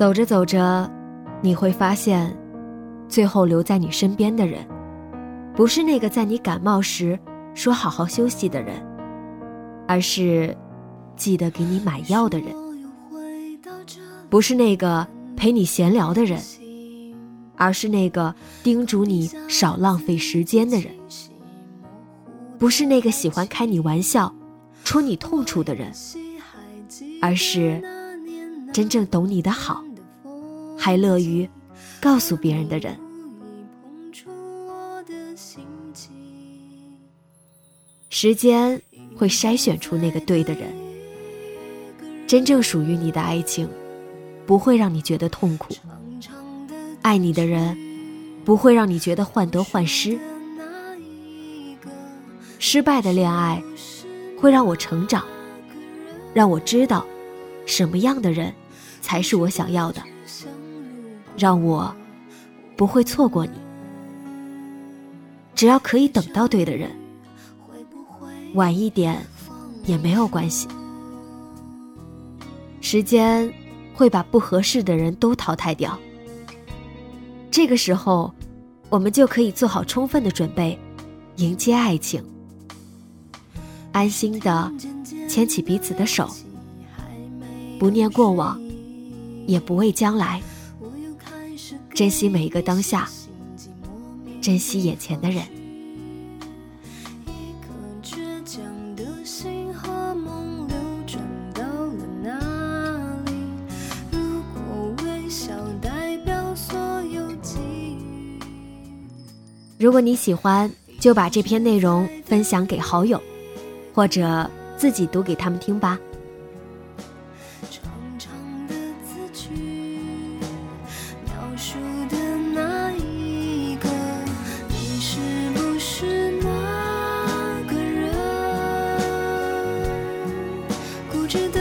走着走着，你会发现，最后留在你身边的人，不是那个在你感冒时说好好休息的人，而是记得给你买药的人；不是那个陪你闲聊的人，而是那个叮嘱你少浪费时间的人；不是那个喜欢开你玩笑、戳你痛处的人，而是真正懂你的好。还乐于告诉别人的人，时间会筛选出那个对的人。真正属于你的爱情，不会让你觉得痛苦；爱你的人，不会让你觉得患得患失。失败的恋爱，会让我成长，让我知道，什么样的人，才是我想要的。让我不会错过你，只要可以等到对的人，晚一点也没有关系。时间会把不合适的人都淘汰掉，这个时候，我们就可以做好充分的准备，迎接爱情，安心的牵起彼此的手，不念过往，也不畏将来。珍惜每一个当下，珍惜眼前的人。如果你喜欢，就把这篇内容分享给好友，或者自己读给他们听吧。值得。